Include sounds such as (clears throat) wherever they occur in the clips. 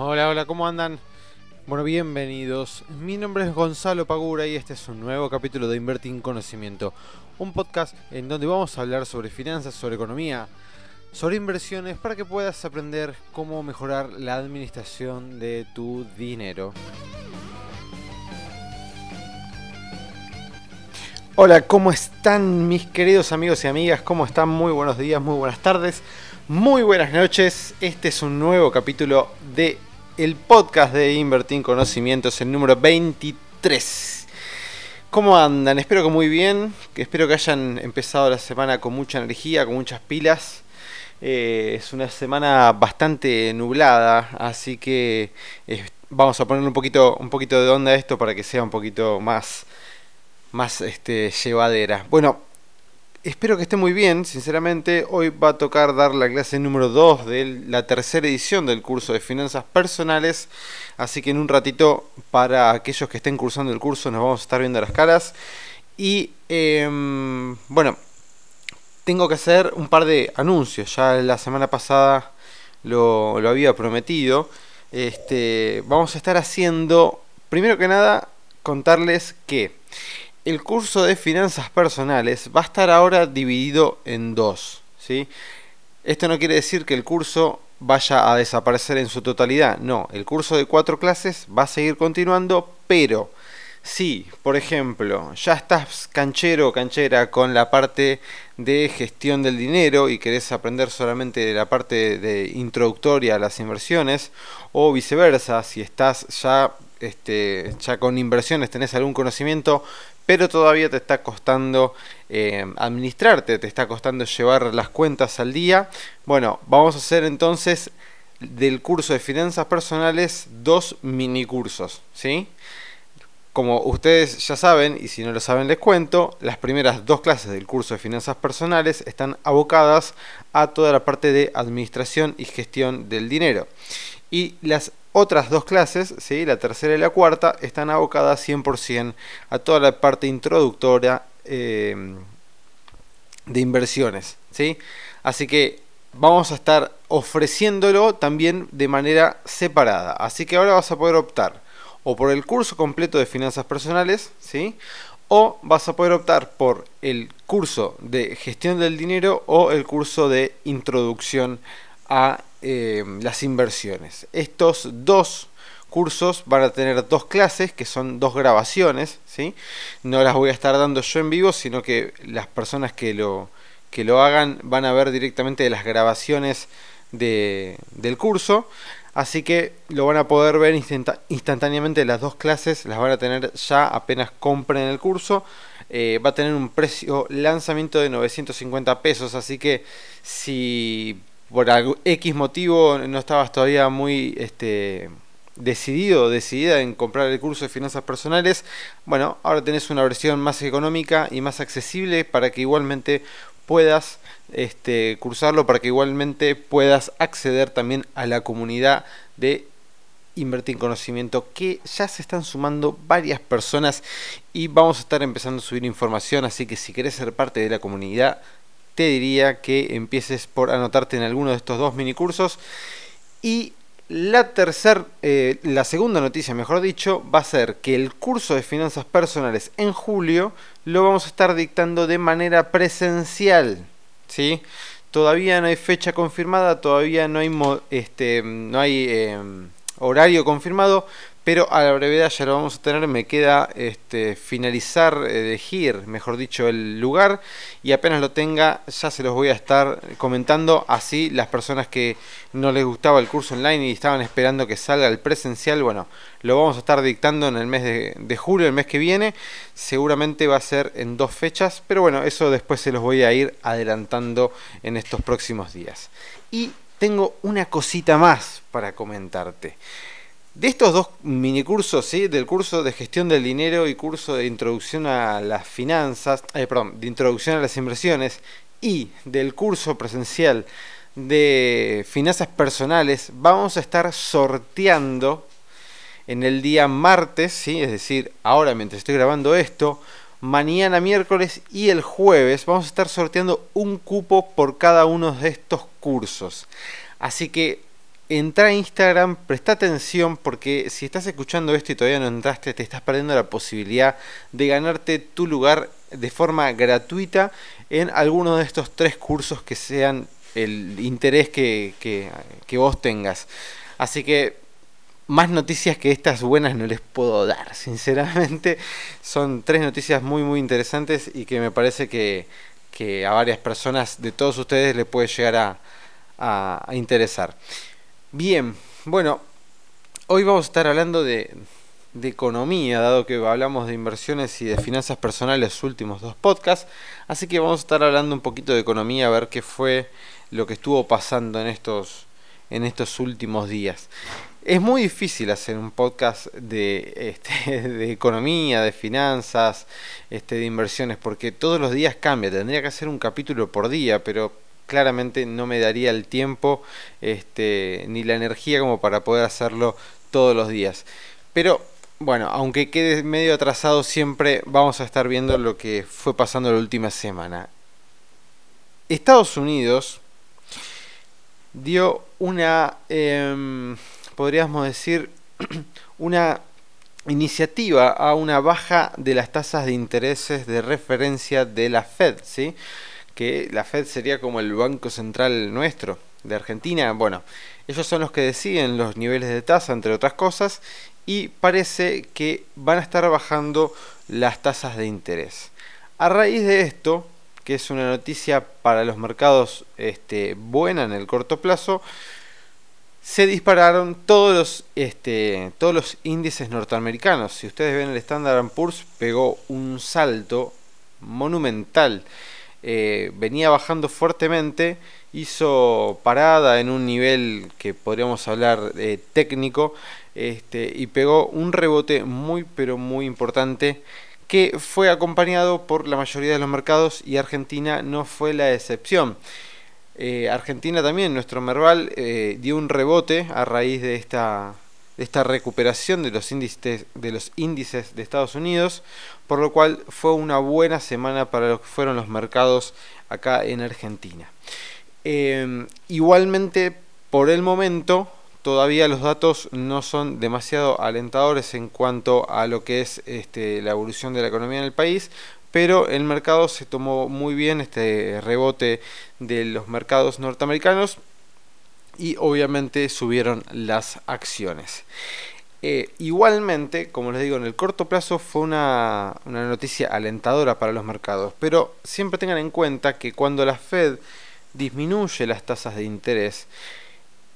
Hola, hola, ¿cómo andan? Bueno, bienvenidos. Mi nombre es Gonzalo Pagura y este es un nuevo capítulo de Invertir en Conocimiento, un podcast en donde vamos a hablar sobre finanzas, sobre economía, sobre inversiones para que puedas aprender cómo mejorar la administración de tu dinero. Hola, ¿cómo están mis queridos amigos y amigas? ¿Cómo están? Muy buenos días, muy buenas tardes, muy buenas noches. Este es un nuevo capítulo de el podcast de Invertir en Conocimientos, el número 23. ¿Cómo andan? Espero que muy bien, espero que hayan empezado la semana con mucha energía, con muchas pilas. Eh, es una semana bastante nublada, así que eh, vamos a poner un poquito, un poquito de onda a esto para que sea un poquito más más este, llevadera. Bueno, espero que esté muy bien, sinceramente. Hoy va a tocar dar la clase número 2 de la tercera edición del curso de finanzas personales. Así que en un ratito, para aquellos que estén cursando el curso, nos vamos a estar viendo las caras. Y em, bueno, tengo que hacer un par de anuncios. Ya la semana pasada lo, lo había prometido. Este, vamos a estar haciendo, primero que nada, contarles que el curso de finanzas personales va a estar ahora dividido en dos. ¿sí? Esto no quiere decir que el curso vaya a desaparecer en su totalidad. No, el curso de cuatro clases va a seguir continuando, pero si, por ejemplo, ya estás canchero o canchera con la parte de gestión del dinero y querés aprender solamente la parte de introductoria a las inversiones, o viceversa, si estás ya este, ya con inversiones tenés algún conocimiento, pero todavía te está costando eh, administrarte, te está costando llevar las cuentas al día. Bueno, vamos a hacer entonces del curso de finanzas personales dos mini cursos, ¿sí? Como ustedes ya saben, y si no lo saben les cuento, las primeras dos clases del curso de finanzas personales están abocadas a toda la parte de administración y gestión del dinero. Y las otras dos clases, ¿sí? la tercera y la cuarta, están abocadas 100% a toda la parte introductoria em, de inversiones. ¿sí? Así que vamos a estar ofreciéndolo también de manera separada. Así que ahora vas a poder optar o por el curso completo de finanzas personales, ¿sí? o vas a poder optar por el curso de gestión del dinero o el curso de introducción a eh, las inversiones. Estos dos cursos van a tener dos clases que son dos grabaciones, ¿sí? No las voy a estar dando yo en vivo, sino que las personas que lo, que lo hagan van a ver directamente las grabaciones de, del curso. Así que lo van a poder ver instantáneamente las dos clases, las van a tener ya apenas compren el curso. Eh, va a tener un precio lanzamiento de 950 pesos, así que si por X motivo no estabas todavía muy este, decidido decidida en comprar el curso de finanzas personales, bueno, ahora tenés una versión más económica y más accesible para que igualmente puedas este, cursarlo, para que igualmente puedas acceder también a la comunidad de Invertir en Conocimiento, que ya se están sumando varias personas y vamos a estar empezando a subir información, así que si querés ser parte de la comunidad, te diría que empieces por anotarte en alguno de estos dos minicursos. Y la tercera, eh, la segunda noticia, mejor dicho, va a ser que el curso de finanzas personales en julio lo vamos a estar dictando de manera presencial. ¿sí? Todavía no hay fecha confirmada, todavía no hay, este, no hay em, horario confirmado, pero a la brevedad ya lo vamos a tener. Me queda este, finalizar, elegir, mejor dicho, el lugar y apenas lo tenga ya se los voy a estar comentando. Así las personas que no les gustaba el curso online y estaban esperando que salga el presencial, bueno, lo vamos a estar dictando en el mes de, de julio, el mes que viene. Seguramente va a ser en dos fechas, pero bueno, eso después se los voy a ir adelantando en estos próximos días. Y tengo una cosita más para comentarte. De estos dos minicursos, ¿sí? del curso de gestión del dinero y curso de introducción a las finanzas, eh, perdón, de introducción a las inversiones y del curso presencial de finanzas personales, vamos a estar sorteando en el día martes, ¿sí? es decir, ahora mientras estoy grabando esto, mañana miércoles y el jueves vamos a estar sorteando un cupo por cada uno de estos cursos. Así que entra a Instagram, presta atención porque si estás escuchando esto y todavía no entraste, te estás perdiendo la posibilidad de ganarte tu lugar de forma gratuita en alguno de estos tres cursos que sean el interés que, que vos tengas. Así que más noticias que estas buenas no les puedo dar, (laughs) sinceramente. Son tres noticias muy muy interesantes y que me parece que, que a varias personas de todos ustedes les puede llegar a, a interesar. Bien, bueno, hoy vamos a estar hablando de, economía, dado que hablamos de inversiones y de finanzas personales los últimos dos podcasts, así que vamos a estar hablando un poquito de economía, a ver qué fue lo que estuvo pasando en estos, en estos últimos días. Es muy difícil hacer un podcast de, este, (laughs) de economía, de finanzas, este, de inversiones, porque todos los días cambia. Tendría que hacer un capítulo por día, pero claramente no me daría el tiempo este, ni la energía como para poder hacerlo todos los días. Pero bueno, aunque quede medio atrasado, siempre vamos a estar viendo lo que fue pasando la última semana. Estados Unidos dio una, em, podríamos decir, (clears throat) una iniciativa a una baja de las tasas de intereses de referencia de la Fed, ¿sí? Que la Fed sería como el Banco Central nuestro, de Argentina. Bueno, ellos son los que deciden los niveles de tasa, entre otras cosas, y parece que van a estar bajando las tasas de interés. A raíz de esto, que es una noticia para los mercados este, buena en el corto plazo, se dispararon todos los, este, todos los índices norteamericanos. Si ustedes ven el Standard Poor's, pegó un salto monumental. Eh, venía bajando fuertemente, hizo parada en un nivel que podríamos hablar de técnico este, y pegó un rebote muy pero muy importante que fue acompañado por la mayoría de los mercados y Argentina no fue la excepción. Eh, Argentina también, nuestro Merval, eh, dio un rebote a raíz de esta, de esta recuperación de los, índices, de los índices de Estados Unidos, por lo cual fue una buena semana para lo que fueron los mercados acá en Argentina. Em, igualmente, por el momento, todavía los datos no son demasiado alentadores en cuanto a lo que es este, la evolución de la economía en el país, pero el mercado se tomó muy bien este rebote de los mercados norteamericanos y obviamente subieron las acciones. Eh, igualmente, como les digo, en el corto plazo fue una, una, noticia alentadora para los mercados, pero siempre tengan en cuenta que cuando la Fed disminuye las tasas de interés,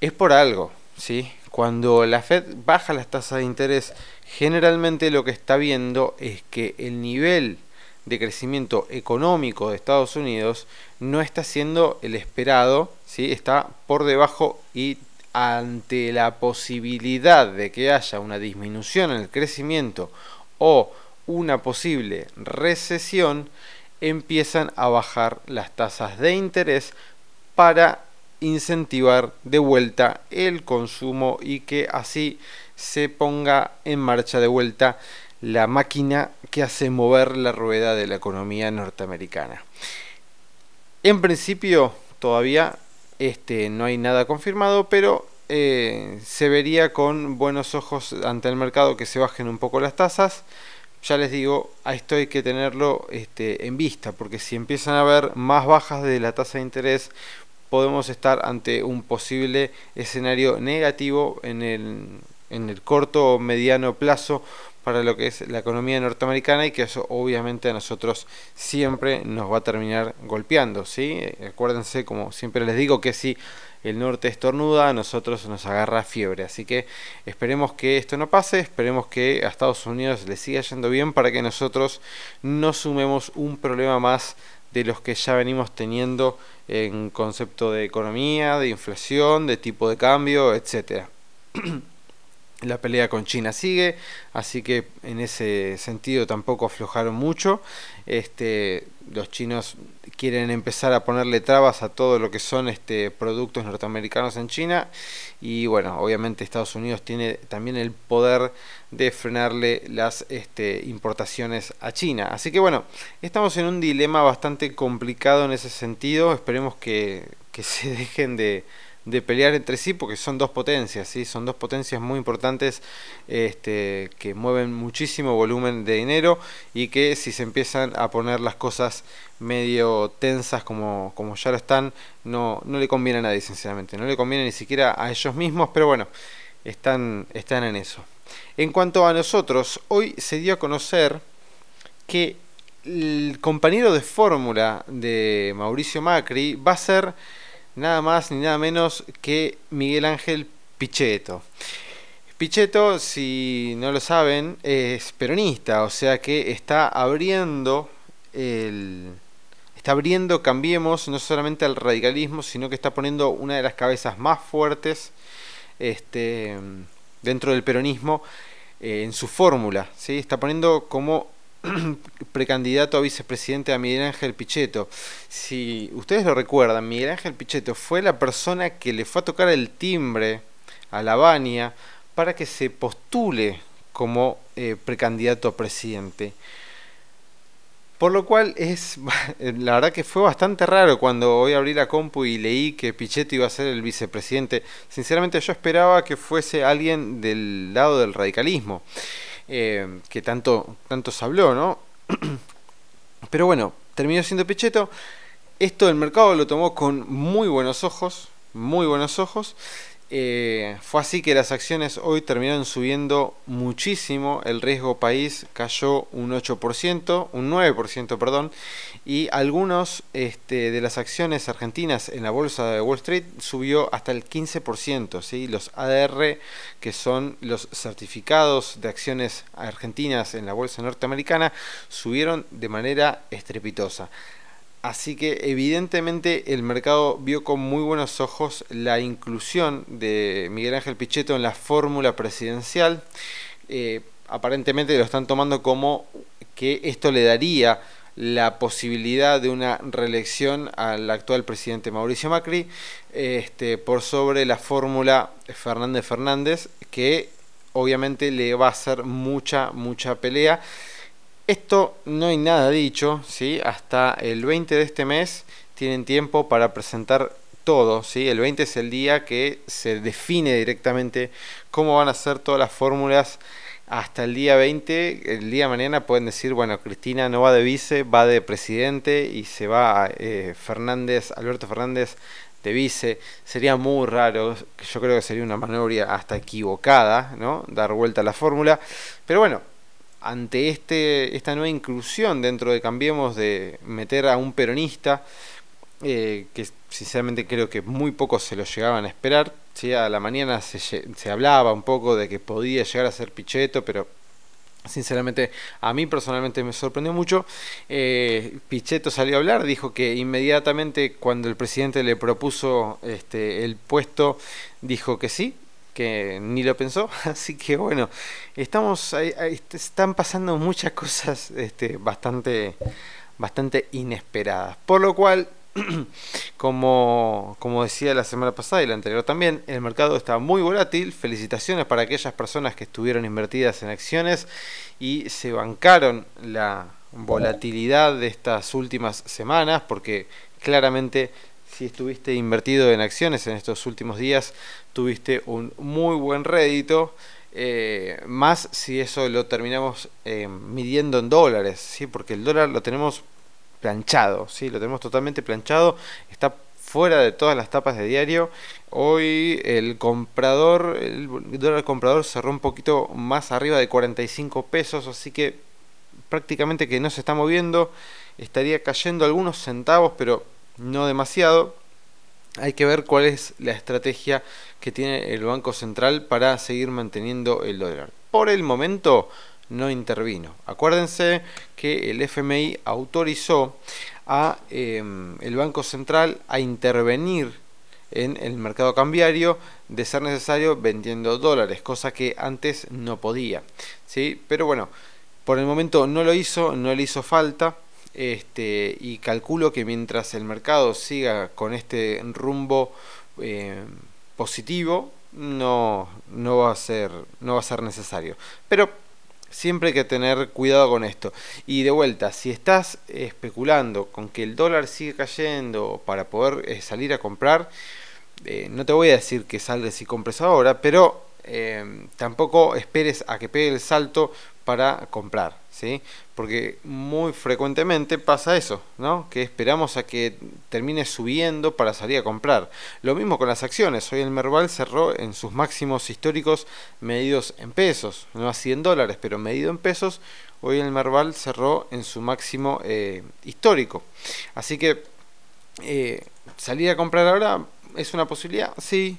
es por algo, ¿sí? Cuando la Fed baja las tasas de interés, generalmente lo que está viendo es que el nivel de crecimiento económico de Estados Unidos no está siendo el esperado, ¿sí? está por debajo y ante la posibilidad de que haya una disminución en el crecimiento o una posible recesión, empiezan a bajar las tasas de interés para incentivar de vuelta el consumo y que así se ponga en marcha de vuelta la máquina que hace mover la rueda de la economía norteamericana. En principio todavía este, no hay nada confirmado, pero eh, se vería con buenos ojos ante el mercado que se bajen un poco las tasas. Ya les digo, a esto hay que tenerlo este, en vista, porque si empiezan a haber más bajas de la tasa de interés, podemos estar ante un posible escenario negativo en el, en el corto o mediano plazo para lo que es la economía norteamericana y que eso obviamente a nosotros siempre nos va a terminar golpeando, ¿sí? Acuérdense, como siempre les digo, que si el norte estornuda, a nosotros nos agarra fiebre. Así que esperemos que esto no pase, esperemos que a Estados Unidos le siga yendo bien para que nosotros no sumemos un problema más de los que ya venimos teniendo en concepto de economía, de inflación, de tipo de cambio, etcétera. (clears throat) La pelea con China sigue, así que en ese sentido tampoco aflojaron mucho. Este, los chinos quieren empezar a ponerle trabas a todo lo que son este, productos norteamericanos en China y bueno, obviamente Estados Unidos tiene también el poder de frenarle las este, importaciones a China. Así que bueno, estamos en un dilema bastante complicado en ese sentido. Esperemos que, que (laughs) se dejen de de pelear entre sí porque son dos potencias, ¿sí? son dos potencias muy importantes este, que mueven muchísimo volumen de dinero y que si se empiezan a poner las cosas medio tensas como, como ya lo están, no, no le conviene a nadie sinceramente, no le conviene ni siquiera a ellos mismos, pero bueno, están, están en eso. En cuanto a nosotros, hoy se dio a conocer que el compañero de fórmula de Mauricio Macri va a ser nada más ni nada menos que Miguel Ángel Pichetto. Pichetto, si no lo saben, es peronista, o sea que está abriendo el está abriendo Cambiemos no solamente al radicalismo, sino que está poniendo una de las cabezas más fuertes este, dentro del peronismo eh, en su fórmula, ¿sí? Está poniendo como (clears throat) precandidato a vicepresidente a Miguel Ángel Pichetto. Si ustedes lo recuerdan, Miguel Ángel Pichetto fue la persona que le fue a tocar el timbre a la Bania para que se postule como eh, precandidato a presidente. Por lo cual es, (laughs) la verdad que fue bastante raro cuando hoy abrí la compu y leí que Pichetto iba a ser el vicepresidente. Sinceramente yo esperaba que fuese alguien del lado del radicalismo. Eh, que tanto, tanto se habló, ¿no? (clears throat) Pero bueno, terminó siendo Pichetto. Esto el mercado lo tomó con muy buenos ojos, muy buenos ojos. Eh, fue así que las acciones hoy terminaron subiendo muchísimo, el riesgo país cayó un 8%, un 9%, perdón, y algunos este, de las acciones argentinas en la bolsa de Wall Street subió hasta el 15%, ¿sí? los ADR, que son los certificados de acciones argentinas en la bolsa norteamericana, subieron de manera estrepitosa. Así que evidentemente el mercado vio con muy buenos ojos la inclusión de Miguel Ángel Pichetto en la fórmula presidencial. Eh, aparentemente lo están tomando como que esto le daría la posibilidad de una reelección al actual presidente Mauricio Macri este, por sobre la fórmula Fernández Fernández que obviamente le va a hacer mucha, mucha pelea. Esto no hay nada dicho, ¿sí? Hasta el 20 de este mes tienen tiempo para presentar todo, ¿sí? El 20 es el día que se define directamente cómo van a ser todas las fórmulas hasta el día 20, el día de mañana pueden decir, bueno, Cristina no va de vice, va de presidente y se va eh, Fernández, Alberto Fernández de vice. Sería muy raro, yo creo que sería una maniobra hasta equivocada, ¿no? Dar vuelta a la fórmula. Pero bueno, ante este, esta nueva inclusión dentro de Cambiemos de meter a un peronista, eh, que sinceramente creo que muy pocos se lo llegaban a esperar. ¿sí? A la mañana se, se, hablaba un poco de que podía llegar a ser Pichetto, pero sinceramente a mí personalmente me sorprendió mucho. Eh, Pichetto salió a hablar, dijo que inmediatamente cuando el presidente le propuso este, el puesto, dijo que sí, que ni lo pensó, (laughs) así que bueno, estamos están pasando muchas cosas este, bastante, bastante inesperadas, por lo cual, (clears throat) como, como decía la semana pasada y la anterior también, el mercado está muy volátil, felicitaciones para aquellas personas que estuvieron invertidas en acciones y se bancaron la volatilidad de estas últimas semanas, porque claramente si estuviste invertido en acciones en estos últimos días, tuviste un muy buen rédito. Eh, más si eso lo terminamos eh, midiendo en dólares, ¿sí? porque el dólar lo tenemos planchado, ¿sí? lo tenemos totalmente planchado, está fuera de todas las tapas de diario. Hoy el comprador, el dólar comprador cerró un poquito más arriba de 45 pesos, así que prácticamente que no se está moviendo, estaría cayendo algunos centavos, pero no demasiado. Hay que ver cuál es la estrategia que tiene el Banco Central para seguir manteniendo el dólar. Por el momento no intervino. Acuérdense que el FMI autorizó a em, el Banco Central a intervenir en el mercado cambiario de ser necesario vendiendo dólares, cosa que antes no podía. ¿sí? Pero bueno, por el momento no lo hizo, no le hizo falta. Este, y calculo que mientras el mercado siga con este rumbo eh, positivo, no, no, va a ser, no va a ser necesario. Pero siempre hay que tener cuidado con esto. Y de vuelta, si estás especulando con que el dólar sigue cayendo para poder eh, salir a comprar, eh, no te voy a decir que salgas y compres ahora, pero tampoco esperes a que pegue el salto para comprar, ¿sí? Porque muy frecuentemente pasa eso, ¿no? Que esperamos a que termine subiendo para salir a comprar. Lo mismo con las acciones. Hoy el Merval cerró en sus máximos históricos medidos en pesos, no a 100 dólares, pero medido en pesos. Hoy el Merval cerró en su máximo eh, histórico. Así que eh, salir a comprar ahora es una posibilidad, sí,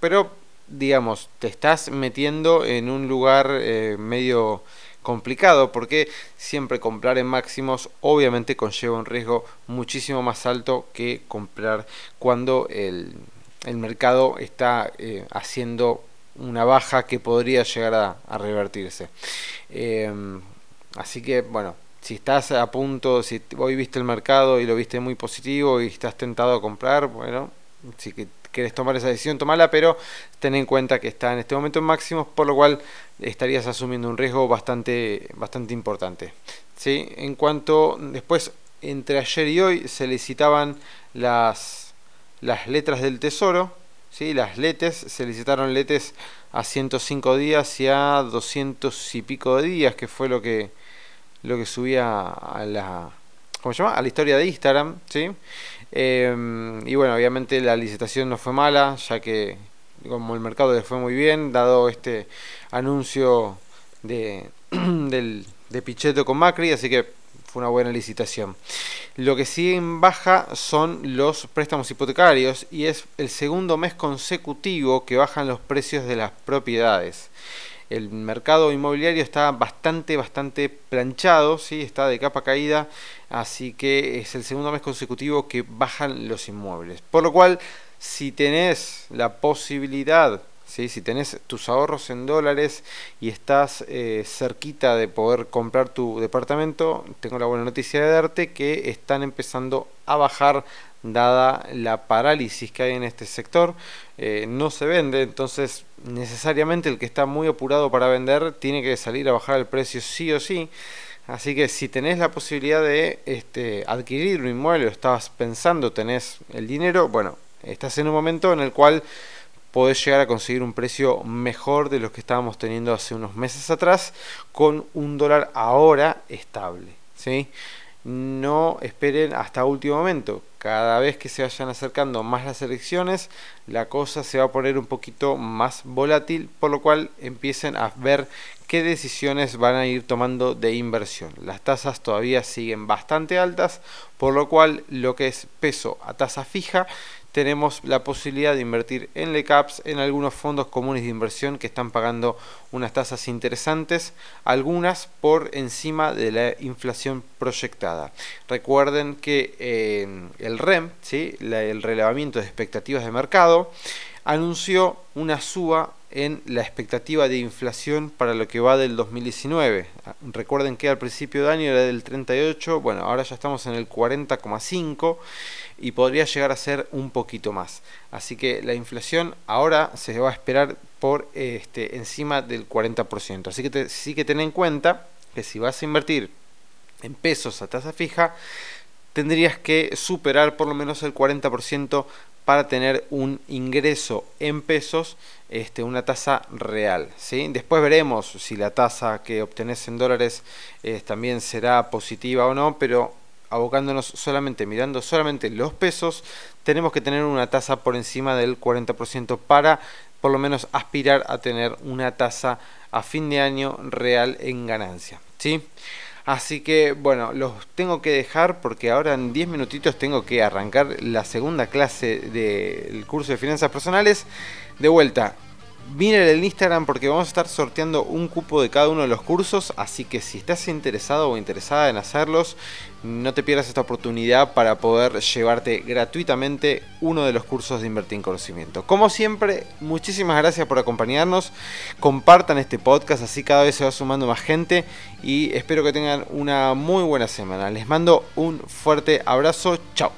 pero digamos, te estás metiendo en un lugar eh, medio complicado porque siempre comprar en máximos obviamente conlleva un riesgo muchísimo más alto que comprar cuando el, mercado está eh, haciendo una baja que podría llegar a, revertirse. Em, así que bueno, si estás a punto, si hoy viste el mercado y lo viste muy positivo y estás tentado a comprar, bueno, sí que querés tomar esa decisión, tomala, pero ten en cuenta que está en este momento en máximos, por lo cual estarías asumiendo un riesgo bastante, bastante importante. ¿sí? En cuanto después, entre ayer y hoy, se licitaban las, las letras del tesoro, ¿sí? las letes, se licitaron letes a 105 días y a 200 y pico de días, que fue lo que, lo que subía a la, ¿cómo se llama? A la historia de Instagram, ¿sí? Em, y bueno, obviamente la licitación no fue mala, ya que como el mercado le fue muy bien, dado este anuncio de, (clears throat) de Pichetto con Macri, así que fue una buena licitación. Lo que sigue en baja son los préstamos hipotecarios y es el segundo mes consecutivo que bajan los precios de las propiedades el mercado inmobiliario está bastante, bastante planchado, ¿sí? está de capa caída, así que es el segundo mes consecutivo que bajan los inmuebles. Por lo cual, si tenés la posibilidad, si tenés tus ahorros en dólares y estás eh, cerquita de poder comprar tu departamento, tengo la buena noticia de darte que están empezando a bajar dada la parálisis que hay en este sector, eh, no se vende, entonces necesariamente el que está muy apurado para vender tiene que salir a bajar el precio sí o sí. Así que si tenés la posibilidad de este, adquirir un inmueble o estabas pensando, tenés el dinero, bueno, estás en un momento en el cual podés llegar a conseguir un precio mejor de lo que estábamos teniendo hace unos meses atrás con un dólar ahora estable. ¿sí? no esperen hasta último momento. Cada vez que se vayan acercando más las elecciones, la cosa se va a poner un poquito más volátil, por lo cual empiecen a ver qué decisiones van a ir tomando de inversión. Las tasas todavía siguen bastante altas, por lo cual lo que es peso a tasa fija tenemos la posibilidad de invertir en LECAPS, en algunos fondos comunes de inversión que están pagando unas tasas interesantes, algunas por encima de la inflación proyectada. Recuerden que eh, el REM, ¿sí? el relevamiento de expectativas de mercado, anunció una suba en la expectativa de inflación para lo que va del 2019. Recuerden que al principio de año era del 38, bueno, ahora ya estamos en el 40,5 y podría llegar a ser un poquito más. Así que la inflación ahora se va a esperar por este, encima del 40%. Así que sí que ten en cuenta que si vas a invertir en pesos a tasa fija, tendrías que superar por lo menos el 40% para tener un ingreso en pesos, este, una tasa real. ¿sí? Después veremos si la tasa que obtenés en dólares eh, también será positiva o no, pero abocándonos solamente, mirando solamente los pesos, tenemos que tener una tasa por encima del 40% para por lo menos aspirar a tener una tasa a fin de año real en ganancia. ¿sí? Así que bueno, los tengo que dejar porque ahora en 10 minutitos tengo que arrancar la segunda clase del curso de finanzas personales. De vuelta, Miren el Instagram porque vamos a estar sorteando un cupo de cada uno de los cursos, así que si estás interesado o interesada en hacerlos, no te pierdas esta oportunidad para poder llevarte gratuitamente uno de los cursos de Invertir en Conocimiento. Como siempre, muchísimas gracias por acompañarnos, compartan este podcast, así cada vez se va sumando más gente y espero que tengan una muy buena semana. Les mando un fuerte abrazo, chao.